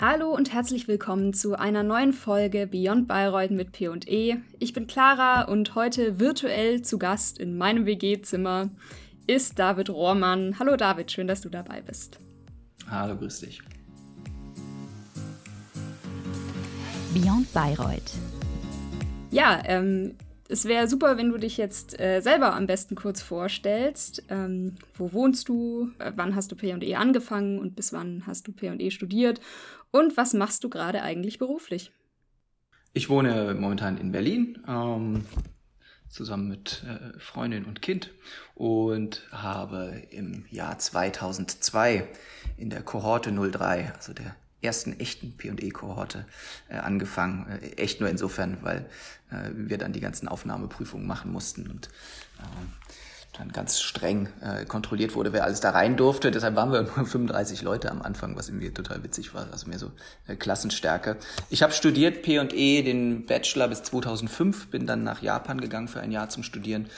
Hallo und herzlich willkommen zu einer neuen Folge Beyond Bayreuth mit P&E. Ich bin Clara und heute virtuell zu Gast in meinem WG-Zimmer ist David Rohrmann. Hallo David, schön, dass du dabei bist. Hallo, grüß dich. Beyond Bayreuth. Ja, ähm, es wäre super, wenn du dich jetzt äh, selber am besten kurz vorstellst. Ähm, wo wohnst du? Äh, wann hast du PE angefangen und bis wann hast du PE studiert? Und was machst du gerade eigentlich beruflich? Ich wohne momentan in Berlin, ähm, zusammen mit äh, Freundin und Kind und habe im Jahr 2002 in der Kohorte 03, also der ersten echten P&E-Kohorte äh, angefangen. Äh, echt nur insofern, weil äh, wir dann die ganzen Aufnahmeprüfungen machen mussten und äh, dann ganz streng äh, kontrolliert wurde, wer alles da rein durfte. Deshalb waren wir nur 35 Leute am Anfang, was irgendwie total witzig war, also mehr so äh, Klassenstärke. Ich habe studiert P&E, den Bachelor bis 2005, bin dann nach Japan gegangen für ein Jahr zum Studieren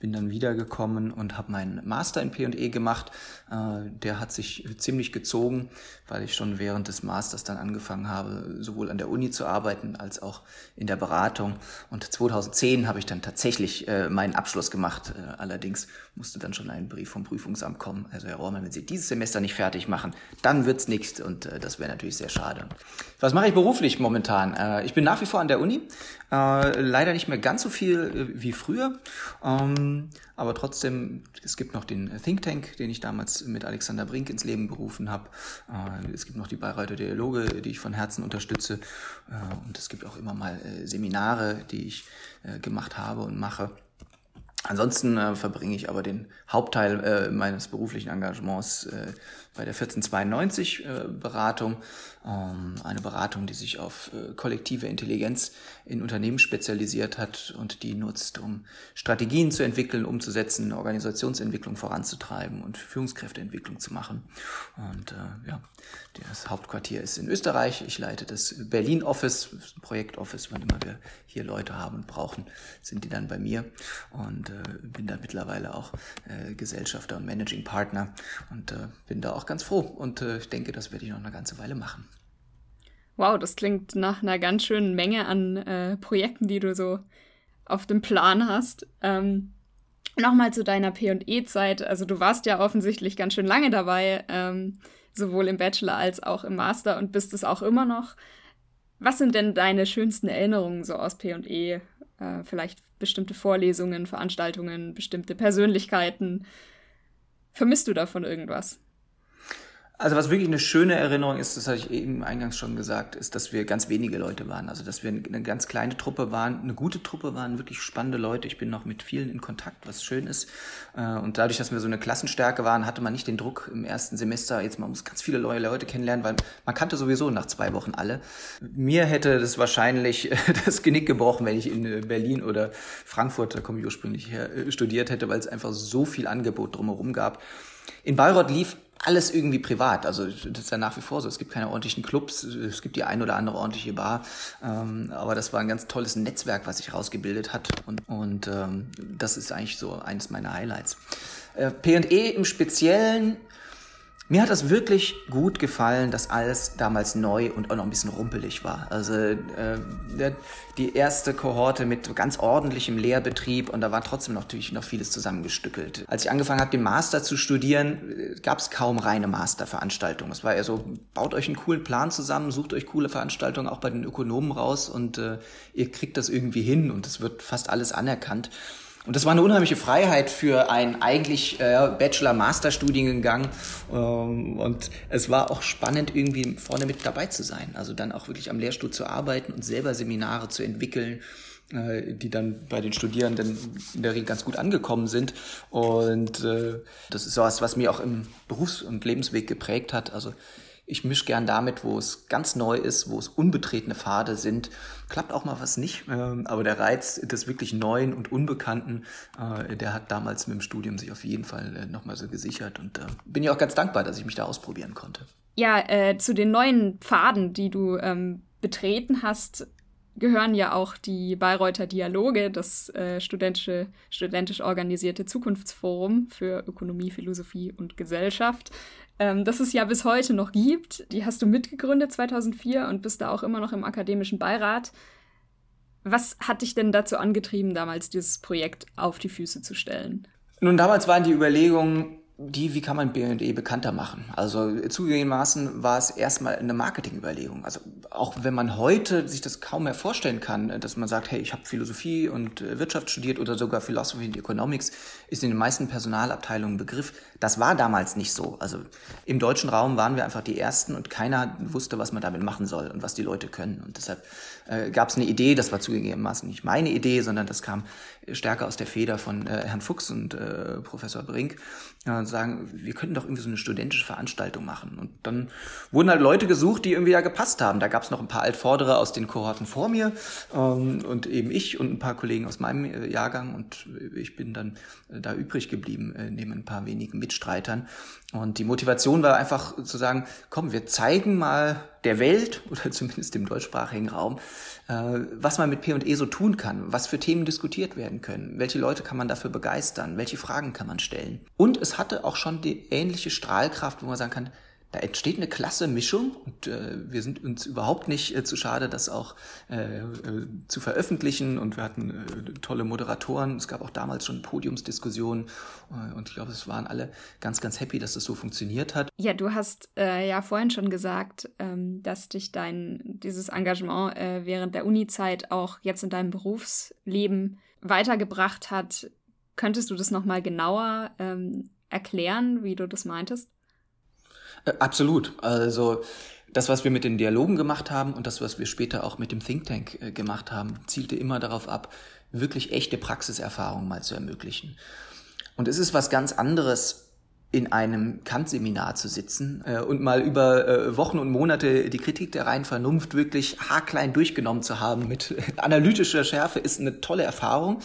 bin dann wiedergekommen und habe meinen Master in P&E gemacht. Äh, der hat sich ziemlich gezogen, weil ich schon während des Masters dann angefangen habe, sowohl an der Uni zu arbeiten als auch in der Beratung. Und 2010 habe ich dann tatsächlich äh, meinen Abschluss gemacht. Äh, allerdings musste dann schon ein Brief vom Prüfungsamt kommen. Also Herr Rohrmann, wenn Sie dieses Semester nicht fertig machen, dann wird's nichts und das wäre natürlich sehr schade. Was mache ich beruflich momentan? ich bin nach wie vor an der Uni, leider nicht mehr ganz so viel wie früher. Ähm, aber trotzdem, es gibt noch den Think Tank, den ich damals mit Alexander Brink ins Leben berufen habe. Äh, es gibt noch die Bayreuther Dialoge, die ich von Herzen unterstütze. Äh, und es gibt auch immer mal äh, Seminare, die ich gemacht habe und mache. Ansonsten äh, verbringe ich aber den Hauptteil äh, meines beruflichen Engagements äh, bei der 1492 äh, ähm, eine Beratung, die sich auf äh, kollektive Intelligenz in Unternehmen spezialisiert hat und die nutzt, um Strategien zu entwickeln, umzusetzen, Organisationsentwicklung voranzutreiben und Führungskräfteentwicklung zu machen. Und äh, ja, das Hauptquartier ist in Österreich. Ich leite das Berlin Office, Projekt Office, wann immer wir hier Leute haben und brauchen, sind die dann bei mir und bin da mittlerweile auch Gesellschafter und Managing Partner und bin da auch ganz froh und äh, ich denke, das werde ich noch eine ganze Weile machen. Wow, das klingt nach einer ganz schönen Menge an äh, Projekten, die du so auf dem Plan hast. Ähm, Nochmal zu deiner PE-Zeit. Also du warst ja offensichtlich ganz schön lange dabei, ähm, sowohl im Bachelor als auch im Master und bist es auch immer noch. Was sind denn deine schönsten Erinnerungen so aus PE? Äh, vielleicht bestimmte Vorlesungen, Veranstaltungen, bestimmte Persönlichkeiten. Vermisst du davon irgendwas? Also was wirklich eine schöne Erinnerung ist, das hatte ich eben eingangs schon gesagt, ist, dass wir ganz wenige Leute waren. Also dass wir eine ganz kleine Truppe waren, eine gute Truppe waren, wirklich spannende Leute. Ich bin noch mit vielen in Kontakt, was schön ist. Äh, und dadurch, dass wir so eine Klassenstärke waren, hatte man nicht den Druck im ersten Semester, jetzt man muss ganz viele neue Leute kennenlernen, weil man kannte sowieso nach zwei Wochen alle. Mir hätte das wahrscheinlich das Genick gebrochen, wenn ich in Berlin oder Frankfurt, da komme ich ursprünglich her, äh, studiert hätte, weil es einfach so viel Angebot drumherum gab. In Bayreuth lief alles irgendwie privat. Also das ist ja nach wie vor so. Es gibt keine ordentlichen Clubs, es gibt die ein oder andere ordentliche Bar. Ähm, aber das war ein ganz tolles Netzwerk, was sich rausgebildet hat. Und, und ähm, das ist eigentlich so eines meiner Highlights. Äh, P&E im Speziellen mir hat das wirklich gut gefallen, dass alles damals neu und auch noch ein bisschen rumpelig war. Also äh, die erste Kohorte mit ganz ordentlichem Lehrbetrieb und da war trotzdem noch, natürlich noch vieles zusammengestückelt. Als ich angefangen habe, den Master zu studieren, äh, gab es kaum reine Masterveranstaltungen. Es war eher so, baut euch einen coolen Plan zusammen, sucht euch coole Veranstaltungen auch bei den Ökonomen raus und äh, ihr kriegt das irgendwie hin und es wird fast alles anerkannt. Und das war eine unheimliche Freiheit für einen eigentlich äh, Bachelor-Master-Studiengang. Ähm, und es war auch spannend, irgendwie vorne mit dabei zu sein. Also dann auch wirklich am Lehrstuhl zu arbeiten und selber Seminare zu entwickeln äh, die dann bei den Studierenden in der Regel ganz gut angekommen sind. Und äh, das ist sowas, was mir auch im Berufs- und Lebensweg geprägt hat. Also ich mische gern damit, wo es ganz neu ist, wo es unbetretene Pfade sind. Klappt auch mal was nicht, ähm, aber der Reiz des wirklich Neuen und Unbekannten, äh, der hat damals mit dem Studium sich auf jeden Fall äh, nochmal so gesichert und äh, bin ja auch ganz dankbar, dass ich mich da ausprobieren konnte. Ja, äh, zu den neuen Pfaden, die du ähm, betreten hast, gehören ja auch die Bayreuther Dialoge, das äh, studentische, studentisch organisierte Zukunftsforum für Ökonomie, Philosophie und Gesellschaft. ähm, das es ja bis heute noch gibt. Die hast du mitgegründet 2004 und bist da auch immer noch im akademischen Beirat. Was hat dich denn dazu angetrieben, damals dieses Projekt auf die Füße zu stellen? Nun, damals waren die Überlegungen, die, wie kann man B&E bekannter machen? Also zugegebenermaßen war es erstmal eine Marketingüberlegung. Also auch wenn man heute sich das kaum mehr vorstellen kann, dass man sagt, hey, ich habe Philosophie und äh, Wirtschaft studiert oder sogar Philosophy and Economics, ist in den meisten Personalabteilungen Begriff. Das war damals nicht so. Also im deutschen Raum waren wir einfach die Ersten und keiner wusste, was man damit machen soll und was die Leute können. Und deshalb äh, gab es eine Idee, das war zugegebenermaßen nicht meine Idee, sondern das kam stärker aus der Feder von äh, Herrn Fuchs und äh, Professor Brink, äh, sagen, wir könnten doch irgendwie so eine studentische Veranstaltung machen. Und dann wurden halt Leute gesucht, die irgendwie ja gepasst haben. Da gab es noch ein paar Altvordere aus den Kohorten vor mir ähm, und eben ich und ein paar Kollegen aus meinem äh, Jahrgang und ich bin dann äh, da übrig geblieben, äh, neben ein paar wenigen Mitstreitern. Und die Motivation war einfach zu sagen, komm, wir zeigen mal der Welt oder zumindest dem deutschsprachigen Raum, äh, was man mit P&E so tun kann, was für Themen diskutiert werden können, welche Leute kann man dafür begeistern, welche Fragen kann man stellen. Und es hatte auch schon die ähnliche Strahlkraft, wo man sagen kann, da entsteht eine klasse Mischung und äh, wir sind uns überhaupt nicht äh, zu schade, das auch äh, äh, zu veröffentlichen und wir hatten äh, tolle Moderatoren. Es gab auch damals schon Podiumsdiskussionen äh, und ich glaube, es waren alle ganz, ganz happy, dass das so funktioniert hat. Ja, du hast ja vorhin schon gesagt, ähm, dass dich dein dieses Engagement äh, während der Uni-Zeit auch jetzt in deinem Berufsleben weitergebracht hat. Könntest du das nochmal genauer ähm, erklären, wie du das meintest? Äh, absolut. Also das, was wir mit den Dialogen gemacht haben und das, was wir später auch mit dem Think Tank äh, gemacht haben, zielte immer darauf ab, wirklich echte Praxiserfahrungen mal zu ermöglichen. Und es ist was ganz anderes, in einem Kant-Seminar zu sitzen äh, und mal über Wochen und Monate die Kritik der reinen Vernunft wirklich haarklein durchgenommen zu haben mit analytischer Schärfe, ist eine tolle Erfahrung.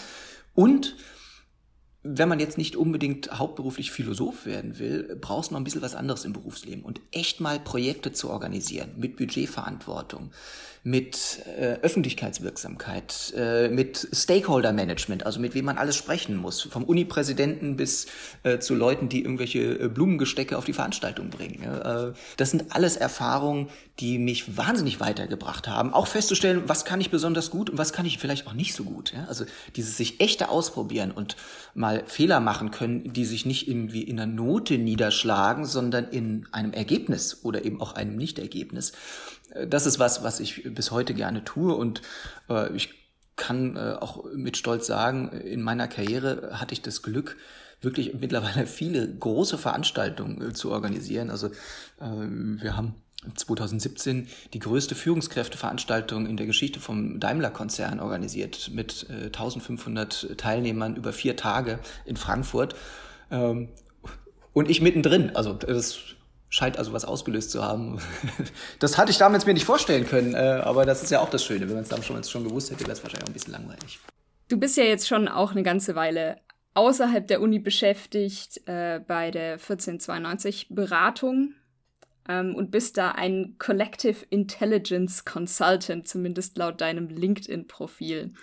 Und wenn man jetzt nicht unbedingt hauptberuflich Philosoph werden will, brauchst du noch ein bisschen was anderes im Berufsleben. Und echt mal Projekte zu organisieren mit Budgetverantwortung, mit äh, Öffentlichkeitswirksamkeit, äh, mit Stakeholder-Management, also mit wem man alles sprechen muss, vom Uni-Präsidenten bis äh, zu Leuten, die irgendwelche äh, Blumengestecke auf die Veranstaltung bringen. Äh, das sind alles Erfahrungen, die mich wahnsinnig weitergebracht haben. Auch festzustellen, was kann ich besonders gut und was kann ich vielleicht auch nicht so gut. Ja? Also dieses sich echte ausprobieren und mal Fehler machen können, die sich nicht irgendwie in einer Note niederschlagen, sondern in einem Ergebnis oder eben auch einem Nichtergebnis das ist was, was ich bis heute gerne tue und äh, ich kann äh, auch mit Stolz sagen, in meiner Karriere hatte ich das Glück, wirklich mittlerweile viele große Veranstaltungen äh, zu organisieren. Also äh, wir haben 2017 die größte Führungskräfteveranstaltung in der Geschichte vom Daimler-Konzern organisiert mit äh, 1500 Teilnehmern über vier Tage in Frankfurt. Ähm, und ich mittendrin. Also das scheint also was ausgelöst zu haben. Das hatte ich damals mir nicht vorstellen können, äh, aber das ist ja auch das Schöne. Wenn man es damals schon, gewusst hätte, wäre es wahrscheinlich auch ein bisschen langweilig. Du bist ja jetzt schon auch eine ganze Weile außerhalb der Uni beschäftigt äh, bei der 1492 Beratung ähm, und bist da ein Collective Intelligence Consultant, zumindest laut deinem LinkedIn-Profil.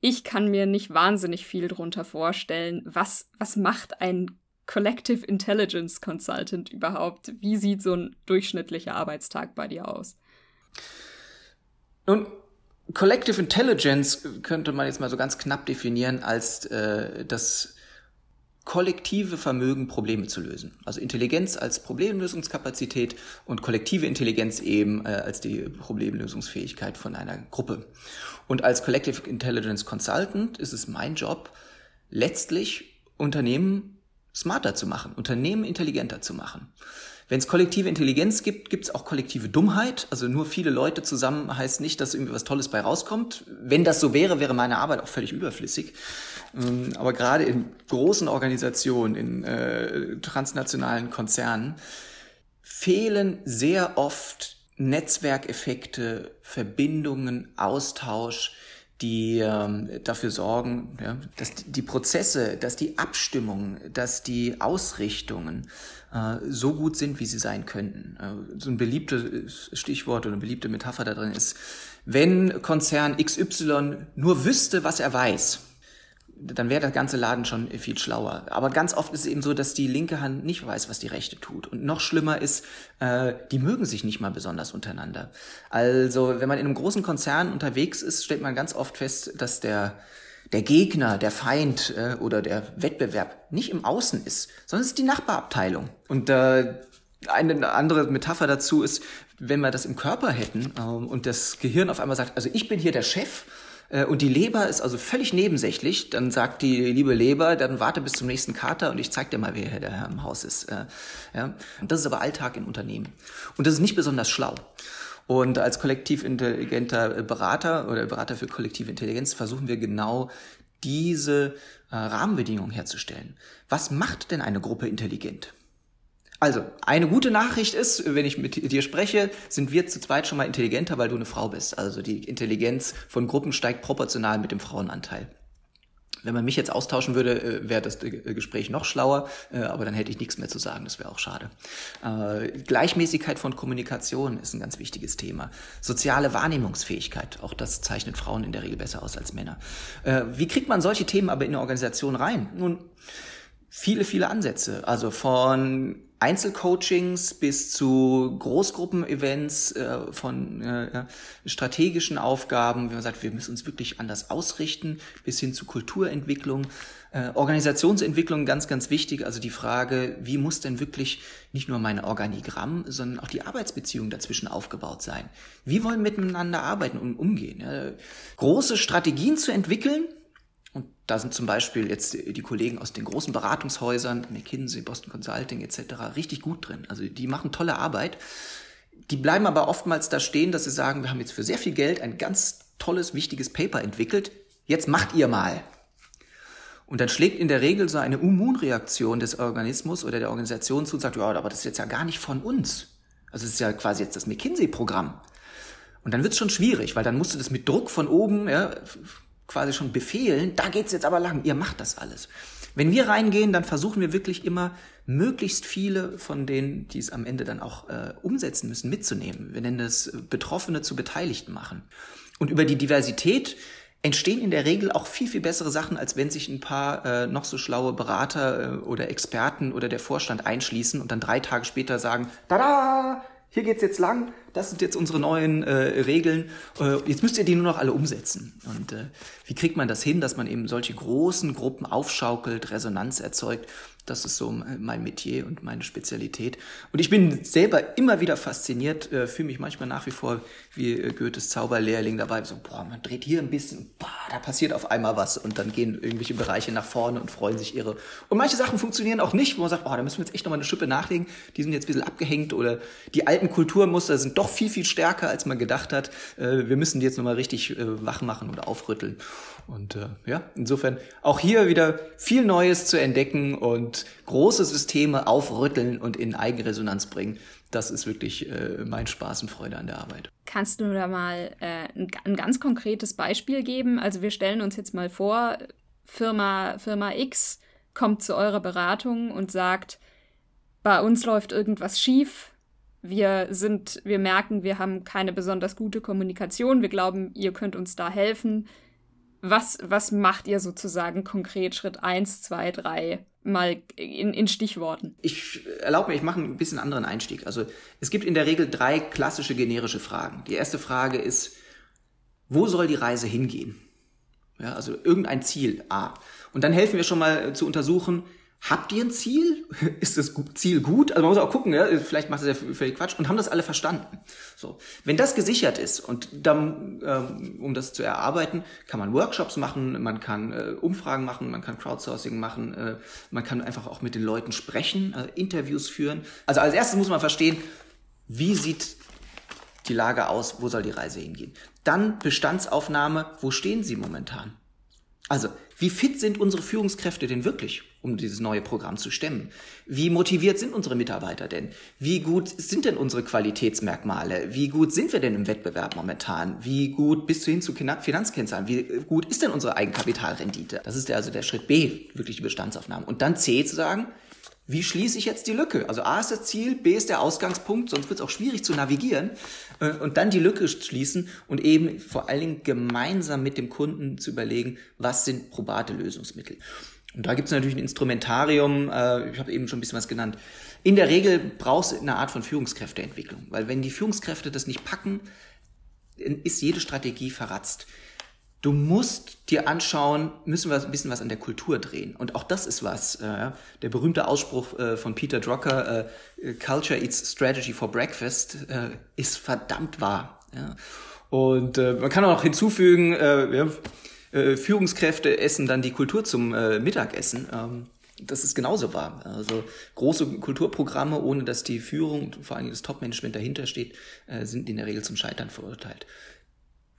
Ich kann mir nicht wahnsinnig viel darunter vorstellen. Was, was macht ein Collective Intelligence Consultant überhaupt? Wie sieht so ein durchschnittlicher Arbeitstag bei dir aus? Nun, Collective Intelligence könnte man jetzt mal so ganz knapp definieren als äh, das kollektive Vermögen, Probleme zu lösen. Also Intelligenz als Problemlösungskapazität und kollektive Intelligenz eben äh, als die Problemlösungsfähigkeit von einer Gruppe. Und als Collective Intelligence Consultant ist es mein Job, letztlich Unternehmen smarter zu machen, Unternehmen intelligenter zu machen. Wenn es kollektive Intelligenz gibt, gibt es auch kollektive Dummheit. Also nur viele Leute zusammen heißt nicht, dass irgendwie was Tolles bei rauskommt. Wenn das so wäre, wäre meine Arbeit auch völlig überflüssig. Ähm, aber gerade in großen Organisationen, in äh, transnationalen Konzernen, fehlen sehr oft Netzwerkeffekte, Verbindungen, Austausch, die ähm, dafür sorgen, ja, dass die Prozesse, dass die Abstimmungen, dass die Ausrichtungen äh, so gut sind, wie sie sein könnten. Äh, so ein beliebtes Stichwort oder eine beliebte Metapher da drin ist, wenn Konzern XY nur wüsste, was er weiß, dann wäre der ganze Laden schon viel schlauer. Aber ganz oft ist es eben so, dass die linke Hand nicht weiß, was die rechte tut. Und noch schlimmer ist, äh, die mögen sich nicht mal besonders untereinander. Also wenn man in einem großen Konzern unterwegs ist, stellt man ganz oft fest, dass der der Gegner, der Feind äh, oder der Wettbewerb nicht im Außen ist, sondern es ist die Nachbarabteilung. Und äh, eine andere Metapher dazu ist, wenn wir das im Körper hätten ähm, und das Gehirn auf einmal sagt, also ich bin hier der Chef und die Leber ist also völlig nebensächlich, dann sagt die liebe Leber, dann warte bis zum nächsten Kater und ich zeig dir mal, wer der Herr im Haus ist. Äh, ja? Und das ist aber Alltag in Unternehmen. Und das ist nicht besonders schlau. Und als kollektiv intelligenter Berater oder Berater für kollektive Intelligenz versuchen wir genau diese äh, Rahmenbedingungen herzustellen. Was macht denn eine Gruppe intelligent? Also, eine gute Nachricht ist, wenn ich mit dir spreche, sind wir zu zweit schon mal intelligenter, weil du eine Frau bist. Also die Intelligenz von Gruppen steigt proportional mit dem Frauenanteil. Wenn man mich jetzt austauschen würde, äh, wäre das äh, Gespräch noch schlauer, äh, aber dann hätte ich nichts mehr zu sagen, das wäre auch schade. Gleichmäßigkeit von Kommunikation ist ein ganz wichtiges Thema. Soziale Wahrnehmungsfähigkeit, auch das zeichnet Frauen in der Regel besser aus als Männer. Wie kriegt man solche Themen aber in eine Organisation rein? Nun, viele, viele Ansätze. Also von Einzelcoachings bis zu Großgruppenevents, äh, von äh, strategischen Aufgaben, wie man sagt, wir müssen uns wirklich anders ausrichten, bis hin zu Kulturentwicklung, äh, Organisationsentwicklung ganz, ganz wichtig. Also die Frage, wie muss denn wirklich nicht nur mein Organigramm, sondern auch die Arbeitsbeziehung dazwischen aufgebaut sein? Wie wollen wir miteinander arbeiten und umgehen? Ja? Große Strategien zu entwickeln, und da sind zum Beispiel jetzt die Kollegen aus den großen Beratungshäusern, McKinsey, Boston Consulting etc. richtig gut drin. Also die machen tolle Arbeit. Die bleiben aber oftmals da stehen, dass sie sagen, wir haben jetzt für sehr viel Geld ein ganz tolles, wichtiges Paper entwickelt. Jetzt macht ihr mal. Und dann schlägt in der Regel so eine Immunreaktion des Organismus oder der Organisation zu und sagt, ja, aber das ist jetzt ja gar nicht von uns. Also es ist ja quasi jetzt das McKinsey-Programm. Und dann wird es schon schwierig, weil dann musst du das mit Druck von oben ja, quasi schon befehlen, da geht's jetzt aber lang, ihr macht das alles. Wenn wir reingehen, dann versuchen wir wirklich immer möglichst viele von denen, die es am Ende dann auch äh, umsetzen müssen, mitzunehmen. Wir nennen das Betroffene zu Beteiligten machen. Und über die Diversität entstehen in der Regel auch viel, viel bessere Sachen, als wenn sich ein paar äh, noch so schlaue Berater äh, oder Experten oder der Vorstand einschließen und dann drei Tage später sagen, tada, hier geht's jetzt lang, das sind jetzt unsere neuen äh, Regeln, äh, jetzt müsst ihr die nur noch alle umsetzen. Und äh, wie kriegt man das hin, dass man eben solche großen Gruppen aufschaukelt, Resonanz erzeugt das ist so mein Metier und meine Spezialität. Und ich bin selber immer wieder fasziniert, äh, fühle mich manchmal nach wie vor wie äh, Goethes Zauberlehrling dabei. So, boah, man dreht hier ein bisschen, boah, da passiert auf einmal was. Und dann gehen irgendwelche Bereiche nach vorne und freuen sich irre. Und manche Sachen funktionieren auch nicht, wo man sagt, boah, da müssen wir jetzt echt nochmal eine Schippe nachlegen. Die sind jetzt ein bisschen abgehängt oder die alten Kulturmuster sind doch viel, viel stärker, als man gedacht hat. Äh, wir müssen die jetzt nochmal richtig äh, wach machen oder aufrütteln. Und äh, ja, insofern auch hier wieder viel Neues zu entdecken und große Systeme aufrütteln und in Eigenresonanz bringen. Das ist wirklich äh, mein Spaß und Freude an der Arbeit. Kannst du da mal äh, ein, ein ganz konkretes Beispiel geben? Also wir stellen uns jetzt mal vor, Firma, Firma X kommt zu eurer Beratung und sagt, bei uns läuft irgendwas schief. Wir sind, wir merken, wir haben keine besonders gute Kommunikation. Wir glauben, ihr könnt uns da helfen. Was, was macht ihr sozusagen konkret Schritt 1, 2, 3 mal in, in Stichworten? Ich erlaube mir, ich mache ein bisschen anderen Einstieg. Also es gibt in der Regel drei klassische generische Fragen. Die erste Frage ist, wo soll die Reise hingehen? Ja, also irgendein Ziel A. Und dann helfen wir schon mal zu untersuchen, habt ihr ein Ziel? Ist das Ziel gut? Also man muss auch gucken, ja? vielleicht macht das ja völlig Quatsch und haben das alle verstanden. So, wenn das gesichert ist und dann, ähm, um das zu erarbeiten, kann man Workshops machen, man kann äh, Umfragen machen, man kann Crowdsourcing machen, äh, man kann einfach auch mit den Leuten sprechen, äh, Interviews führen. Also als erstes muss man verstehen, wie sieht die Lage aus, wo soll die Reise hingehen? Dann Bestandsaufnahme, wo stehen sie momentan? Also, wie fit sind unsere Führungskräfte denn wirklich, um dieses neue Programm zu stemmen? Wie motiviert sind unsere Mitarbeiter denn? Wie gut sind denn unsere Qualitätsmerkmale? Wie gut sind wir denn im Wettbewerb momentan? Wie gut bis hin zu Finanzkennzahlen? Wie gut ist denn unsere Eigenkapitalrendite? Das ist also der Schritt B, wirklich die Bestandsaufnahme. Und dann C zu sagen, wie schließe ich jetzt die Lücke? Also A ist das Ziel, B ist der Ausgangspunkt, sonst wird es auch schwierig zu navigieren. Äh, und dann die Lücke schließen und eben vor allen Dingen gemeinsam mit dem Kunden zu überlegen, was sind probate Lösungsmittel. Und da gibt es natürlich ein Instrumentarium, äh, ich habe eben schon ein bisschen was genannt. In der Regel brauchst du eine Art von Führungskräfteentwicklung, weil wenn die Führungskräfte das nicht packen, ist jede Strategie verratzt. Du musst dir anschauen, müssen wir ein bisschen was an der Kultur drehen. Und auch das ist was. Äh, der berühmte Ausspruch äh, von Peter Drucker, äh, Culture eats strategy for breakfast, äh, ist verdammt wahr. Ja? Und äh, man kann auch hinzufügen, äh, ja, äh, Führungskräfte essen dann die Kultur zum äh, Mittagessen. Ähm, das ist genauso wahr. Also große Kulturprogramme, ohne dass die Führung, vor allem das Top-Management dahinter steht, äh, sind in der Regel zum Scheitern verurteilt.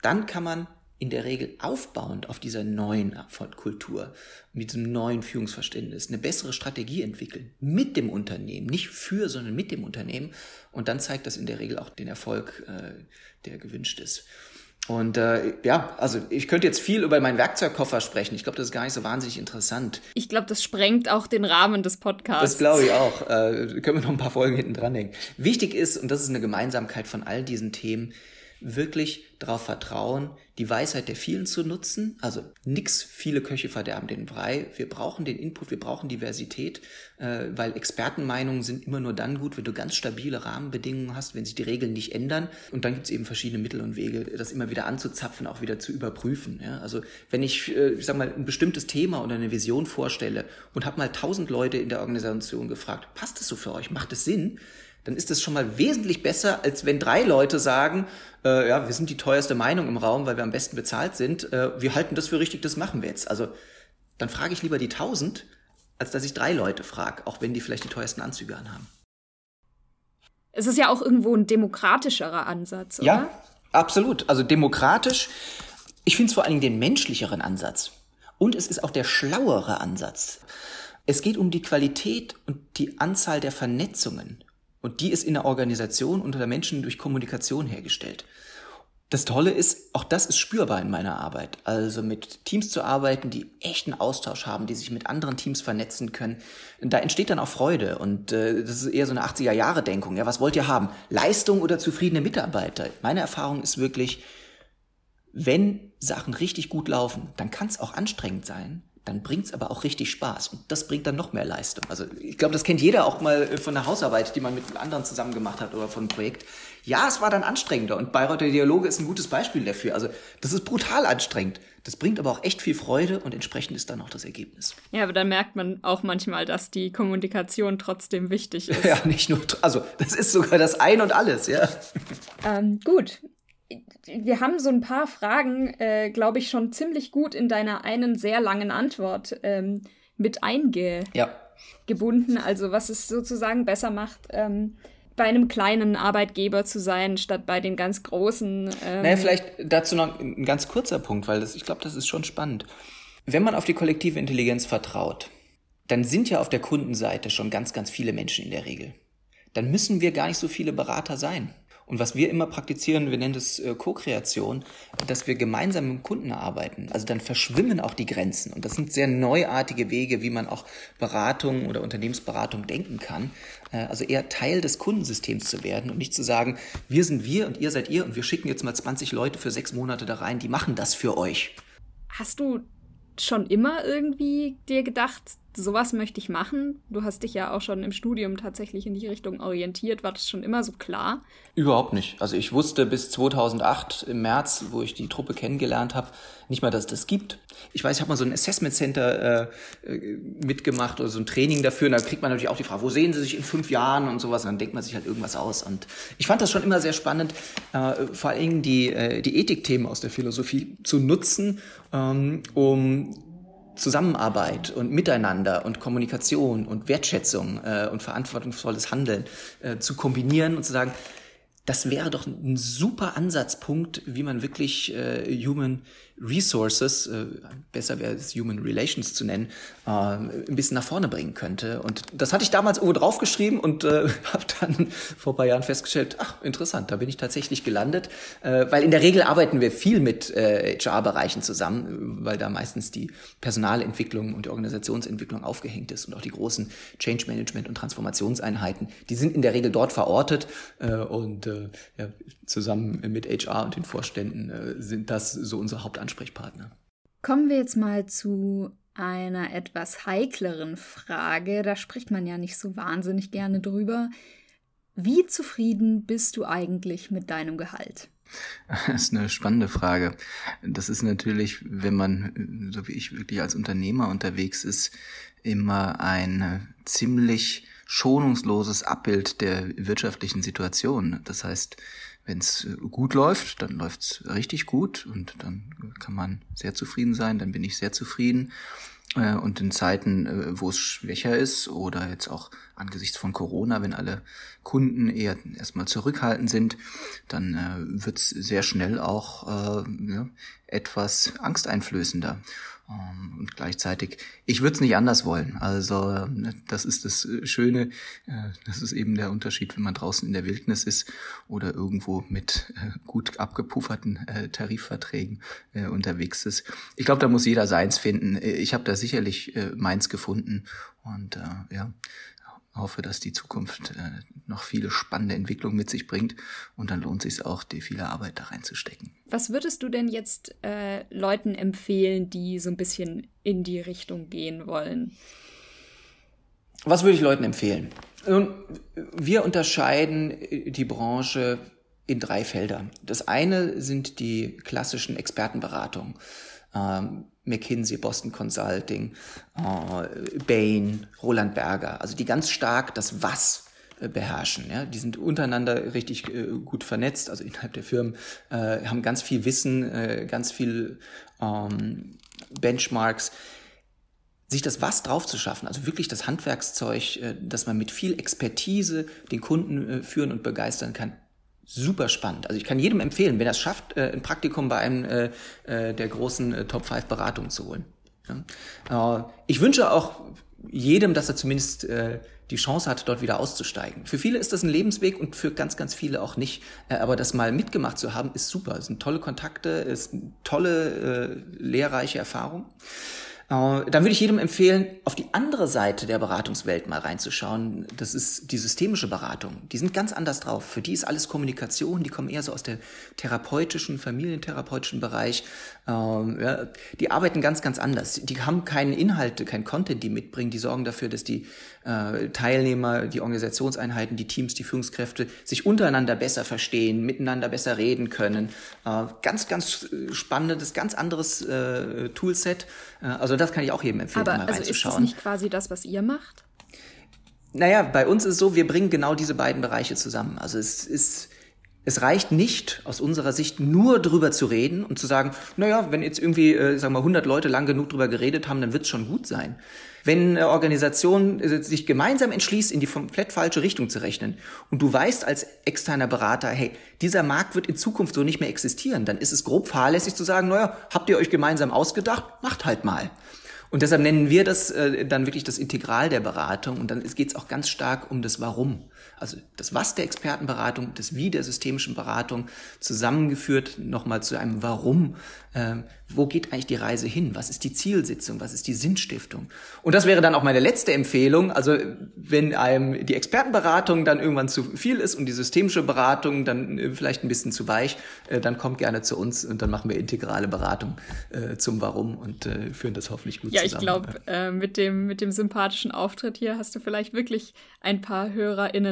Dann kann man in der Regel aufbauend auf dieser neuen Kultur, mit diesem neuen Führungsverständnis eine bessere Strategie entwickeln. Mit dem Unternehmen, nicht für, sondern mit dem Unternehmen. Und dann zeigt das in der Regel auch den Erfolg, äh, der gewünscht ist. Und äh, ja, also ich könnte jetzt viel über meinen Werkzeugkoffer sprechen. Ich glaube, das ist gar nicht so wahnsinnig interessant. Ich glaube, das sprengt auch den Rahmen des Podcasts. Das glaube ich auch. Äh, können wir noch ein paar Folgen hinten dranhängen. Wichtig ist, und das ist eine Gemeinsamkeit von all diesen Themen, wirklich darauf vertrauen, die Weisheit der vielen zu nutzen. Also nix, viele Köche verderben den Brei. Wir brauchen den Input, wir brauchen Diversität, äh, weil Expertenmeinungen sind immer nur dann gut, wenn du ganz stabile Rahmenbedingungen hast, wenn sich die Regeln nicht ändern. Und dann gibt es eben verschiedene Mittel und Wege, das immer wieder anzuzapfen, auch wieder zu überprüfen. Ja? Also wenn ich, äh, ich sag mal, ein bestimmtes Thema oder eine Vision vorstelle und habe mal tausend Leute in der Organisation gefragt, passt das so für euch? Macht es Sinn? Dann ist das schon mal wesentlich besser, als wenn drei Leute sagen, äh, ja, wir sind die teuerste Meinung im Raum, weil wir am besten bezahlt sind. Äh, wir halten das für richtig, das machen wir jetzt. Also dann frage ich lieber die tausend, als dass ich drei Leute frage, auch wenn die vielleicht die teuersten Anzüge anhaben. Es ist ja auch irgendwo ein demokratischerer Ansatz, oder? Ja, absolut. Also demokratisch. Ich finde es vor allen Dingen den menschlicheren Ansatz. Und es ist auch der schlauere Ansatz. Es geht um die Qualität und die Anzahl der Vernetzungen und die ist in der Organisation unter der Menschen durch Kommunikation hergestellt. Das Tolle ist, auch das ist spürbar in meiner Arbeit. Also mit Teams zu arbeiten, die echten Austausch haben, die sich mit anderen Teams vernetzen können. Da entsteht dann auch Freude. Und äh, das ist eher so eine 80er-Jahre-Denkung. Ja, was wollt ihr haben? Leistung oder zufriedene Mitarbeiter? Meine Erfahrung ist wirklich, wenn Sachen richtig gut laufen, dann kann es auch anstrengend sein dann bringt's aber auch richtig Spaß und das bringt dann noch mehr Leistung. Also ich glaube, das kennt jeder auch mal äh, von der Hausarbeit, die man mit anderen zusammen gemacht hat oder von einem Projekt. Ja, es war dann anstrengender und Bayreuther Dialoge ist ein gutes Beispiel dafür. Also das ist brutal anstrengend. Das bringt aber auch echt viel Freude und entsprechend ist dann auch das Ergebnis. Ja, aber dann merkt man auch manchmal, dass die Kommunikation trotzdem wichtig ist. Ja, nicht nur, also das ist sogar das Ein und Alles, ja. Ähm, gut, wir haben so ein paar Fragen, äh, glaube ich, schon ziemlich gut in deiner einen sehr langen Antwort ähm, mit eingebunden. Ja. Also was es sozusagen besser macht, ähm, bei einem kleinen Arbeitgeber zu sein, statt bei den ganz großen. Ähm naja, vielleicht dazu noch ein ganz kurzer Punkt, weil das, ich glaube, das ist schon spannend. Wenn man auf die kollektive Intelligenz vertraut, dann sind ja auf der Kundenseite schon ganz, ganz viele Menschen in der Regel. Dann müssen wir gar nicht so viele Berater sein. Und was wir immer praktizieren, wir nennen das äh, Co-Kreation, dass wir gemeinsam mit dem Kunden arbeiten. Also dann verschwimmen auch die Grenzen. Und das sind sehr neuartige Wege, wie man auch Beratung oder Unternehmensberatung denken kann. Äh, also eher Teil des Kundensystems zu werden und nicht zu sagen, wir sind wir und ihr seid ihr und wir schicken jetzt mal 20 Leute für sechs Monate da rein, die machen das für euch. Hast du schon immer irgendwie dir gedacht, sowas möchte ich machen? Du hast dich ja auch schon im Studium tatsächlich in die Richtung orientiert. War das schon immer so klar? Überhaupt nicht. Also ich wusste bis 2008 im März, wo ich die Truppe kennengelernt habe, nicht mal, dass das gibt. Ich weiß, ich habe mal so ein Assessment Center äh, äh, mitgemacht oder so ein Training dafür. Und da kriegt man natürlich auch die Frage, wo sehen Sie sich in fünf Jahren und sowas. Und dann denkt man sich halt irgendwas aus. Und ich fand das schon immer sehr spannend, äh, vor allen Dingen die, äh, die Ethikthemen aus der Philosophie zu nutzen, ähm, um Zusammenarbeit und Miteinander und Kommunikation und Wertschätzung äh, und verantwortungsvolles Handeln äh, zu kombinieren und zu sagen, das wäre doch ein super Ansatzpunkt, wie man wirklich äh, Human Resources, äh, besser wäre es Human Relations zu nennen, äh, ein bisschen nach vorne bringen könnte. Und das hatte ich damals irgendwo draufgeschrieben und äh, habe dann vor ein paar Jahren festgestellt, ach, interessant, da bin ich tatsächlich gelandet. Äh, weil in der Regel arbeiten wir viel mit äh, HR-Bereichen zusammen, weil da meistens die Personalentwicklung und die Organisationsentwicklung aufgehängt ist und auch die großen Change Management und Transformationseinheiten, die sind in der Regel dort verortet äh, und äh, ja, zusammen mit HR und den Vorständen äh, sind das so unsere Hauptansprechpartner. Kommen wir jetzt mal zu einer etwas heikleren Frage. Da spricht man ja nicht so wahnsinnig gerne drüber. Wie zufrieden bist du eigentlich mit deinem Gehalt? Das ist eine spannende Frage. Das ist natürlich, wenn man, so wie ich, wirklich als Unternehmer unterwegs ist, immer ein ziemlich schonungsloses Abbild der wirtschaftlichen Situation. Das heißt, wenn es gut läuft, dann läuft es richtig gut und dann kann man sehr zufrieden sein, dann bin ich sehr zufrieden. Äh, und in Zeiten, äh, wo es schwächer ist oder jetzt auch angesichts von Corona, wenn alle Kunden eher erstmal zurückhaltend sind, dann äh, wird es sehr schnell auch äh, ja, etwas angsteinflößender. Ähm, und gleichzeitig, ich würde es nicht anders wollen. Also ne, das ist das äh, Schöne, äh, das ist eben der Unterschied, wenn man draußen in der Wildnis ist oder irgendwo mit äh, gut abgepufferten Tarifverträgen unterwegs ist. Ich glaube, da muss jeder seins finden. Ich habe da sicherlich meins gefunden und ja, hoffe, dass die Zukunft äh, noch viele spannende Entwicklungen mit sich bringt und dann lohnt sich auch, die viele Arbeit da reinzustecken. Was würdest du denn jetzt äh, Leuten empfehlen, die so ein bisschen in die Richtung gehen wollen? Was würde ich Leuten empfehlen? Nun, wir unterscheiden die Branche in drei Felder. Das eine sind die klassischen Expertenberatungen ähm, McKinsey, Boston Consulting, äh, Bain, Roland Berger, also die ganz stark das Was äh, beherrschen. Ja? Die sind untereinander richtig äh, gut vernetzt, also innerhalb der Firmen, äh, haben ganz viel Wissen, äh, ganz viel ähm, Benchmarks. Sich das Was drauf zu schaffen, also wirklich das Handwerkszeug, äh, dass man mit viel Expertise den Kunden äh, führen und begeistern kann, super spannend. Also ich kann jedem empfehlen, wenn er es schafft, äh, ein Praktikum bei einem äh, äh, der großen äh, Top 5 Beratungen zu holen. Ja? Äh, ich wünsche auch jedem, dass er zumindest äh, die Chance hat, dort wieder auszusteigen. Für viele ist das ein Lebensweg und für ganz, ganz viele auch nicht. Äh, aber das mal mitgemacht zu haben, ist super. Es sind tolle Kontakte, ist eine tolle, äh, lehrreiche Erfahrung. Äh, dann würde ich jedem empfehlen, auf die andere Seite der Beratungswelt mal reinzuschauen. Das ist die systemische Beratung. Die sind ganz anders drauf. Für die ist alles Kommunikation. Die kommen eher so aus der therapeutischen, familientherapeutischen Bereich. Ähm, ja, die arbeiten ganz, ganz anders. Die haben keinen Inhalt, keinen Content, die mitbringen. Die sorgen dafür, dass die äh, Teilnehmer, die Organisationseinheiten, die Teams, die Führungskräfte sich untereinander besser verstehen, miteinander besser reden können. Äh, ganz, ganz spannendes, ganz anderes äh, Toolset. Äh, also das kann ich auch jedem empfehlen, Aber, mal also reinzuschauen. Ist das nicht quasi das, was ihr macht? Naja, bei uns ist es so, wir bringen genau diese beiden Bereiche zusammen. Also es ist es reicht nicht aus unserer Sicht nur drüber zu reden und zu sagen, naja, wenn jetzt irgendwie, äh, sagen wir, 100 Leute lang genug drüber geredet haben, dann wird es schon gut sein. Wenn eine Organisation äh, sich gemeinsam entschließt, in die komplett falsche Richtung zu rechnen und du weißt als externer Berater, hey, dieser Markt wird in Zukunft so nicht mehr existieren, dann ist es grob fahrlässig zu sagen, naja, habt ihr euch gemeinsam ausgedacht, macht halt mal. Und deshalb nennen wir das äh, dann wirklich das Integral der Beratung und dann geht es auch ganz stark um das Warum. Also das Was der Expertenberatung, das Wie der systemischen Beratung zusammengeführt nochmal zu einem Warum. Ähm, wo geht eigentlich die Reise hin? Was ist die Zielsitzung? Was ist die Sinnstiftung? Und das wäre dann auch meine letzte Empfehlung. Also wenn einem die Expertenberatung dann irgendwann zu viel ist und die systemische Beratung dann äh, vielleicht ein bisschen zu weich, äh, dann kommt gerne zu uns und dann machen wir integrale Beratung äh, zum Warum und äh, führen das hoffentlich gut ja, zusammen. Ja, ich glaube, äh, mit, dem, mit dem sympathischen Auftritt hier hast du vielleicht wirklich ein paar HörerInnen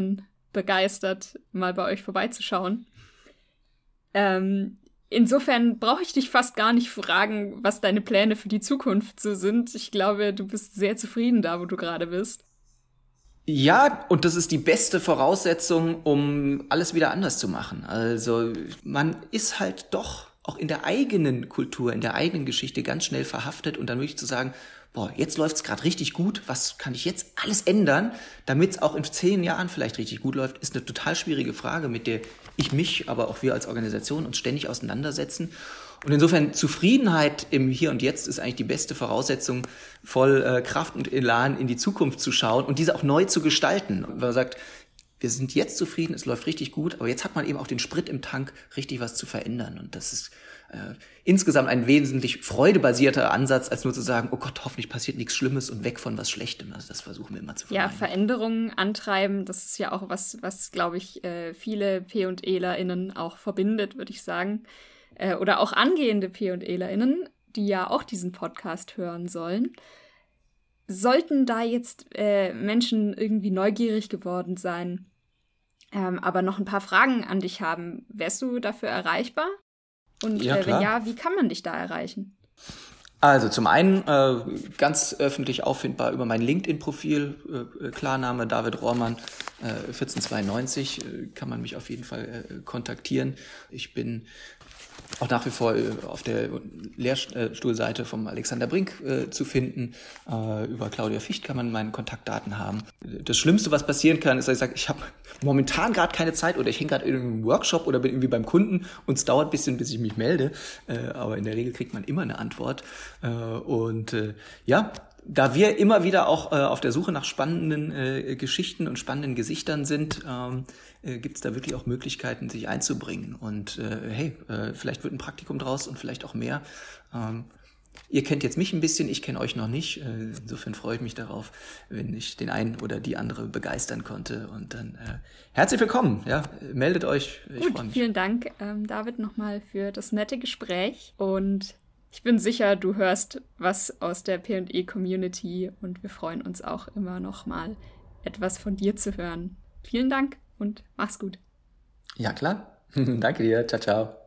begeistert, mal bei euch vorbeizuschauen. Ähm, insofern brauche ich dich fast gar nicht fragen, was deine Pläne für die Zukunft so sind. Ich glaube, du bist sehr zufrieden da, wo du gerade bist. Ja, und das ist die beste Voraussetzung, um alles wieder anders zu machen. Also man ist halt doch auch in der eigenen Kultur, in der eigenen Geschichte ganz schnell verhaftet und dann wirklich zu sagen, boah, jetzt läuft's gerade richtig gut, was kann ich jetzt alles ändern, damit es auch in zehn Jahren vielleicht richtig gut läuft, ist eine total schwierige Frage, mit der ich mich, aber auch wir als Organisation uns ständig auseinandersetzen. Und insofern Zufriedenheit im Hier und Jetzt ist eigentlich die beste Voraussetzung, voll äh, Kraft und Elan in die Zukunft zu schauen und diese auch neu zu gestalten. Wenn man sagt, wir sind jetzt zufrieden, es läuft richtig gut, aber jetzt hat man eben auch den Sprit im Tank, richtig was zu verändern. Und das ist äh, insgesamt ein wesentlich freudebasierter Ansatz, als nur zu sagen, oh Gott, hoffentlich passiert nichts Schlimmes und weg von was Schlechtem. Also das versuchen wir immer zu vermeiden. Ja, Veränderungen antreiben, das ist ja auch was, was glaube ich, äh, viele P- und ElerInnen auch verbindet, würde ich sagen. Äh, oder auch angehende P- und ElerInnen, die ja auch diesen Podcast hören sollen. Sollten da jetzt Menschen irgendwie neugierig geworden sein, ähm, aber noch ein paar Fragen an dich haben, wärst du dafür erreichbar? Und ja, äh, wenn ja, wie kann man dich da erreichen? Also zum einen äh, ganz öffentlich auffindbar über mein LinkedIn-Profil, äh, Klarname David Rohrmann, äh, 1492, äh, kann man mich auf jeden Fall äh, kontaktieren. Ich bin auch nach wie vor äh, auf der Lehrstuhlseite vom Alexander Brink äh, zu finden. Äh, über Claudia Ficht kann man meine Kontaktdaten haben. Das Schlimmste, was passieren kann, ist, dass ich sage, ich habe momentan gerade keine Zeit oder ich hänge gerade in einem Workshop oder bin irgendwie beim Kunden und es dauert ein bisschen, bis ich mich melde. Äh, aber in der Regel kriegt man immer eine Antwort. Äh, und äh, ja, da wir immer wieder auch äh, auf der Suche nach spannenden äh, Geschichten und spannenden Gesichtern sind, ähm, äh, gibt es da wirklich auch Möglichkeiten, sich einzubringen. Und äh, hey, äh, vielleicht wird ein Praktikum draus und vielleicht auch mehr. Ähm, ihr kennt jetzt mich ein bisschen, ich kenne euch noch nicht. Äh, insofern freue ich mich darauf, wenn ich den einen oder die andere begeistern konnte. Und dann herzlich willkommen. Ja, meldet euch. Ich mich. Vielen Dank, ähm, David, nochmal für das nette Gespräch. Und ich bin sicher, du hörst was aus der PE-Community und wir freuen uns auch immer noch mal etwas von dir zu hören. Vielen Dank und mach's gut. Ja, klar. Danke dir. Ciao, ciao.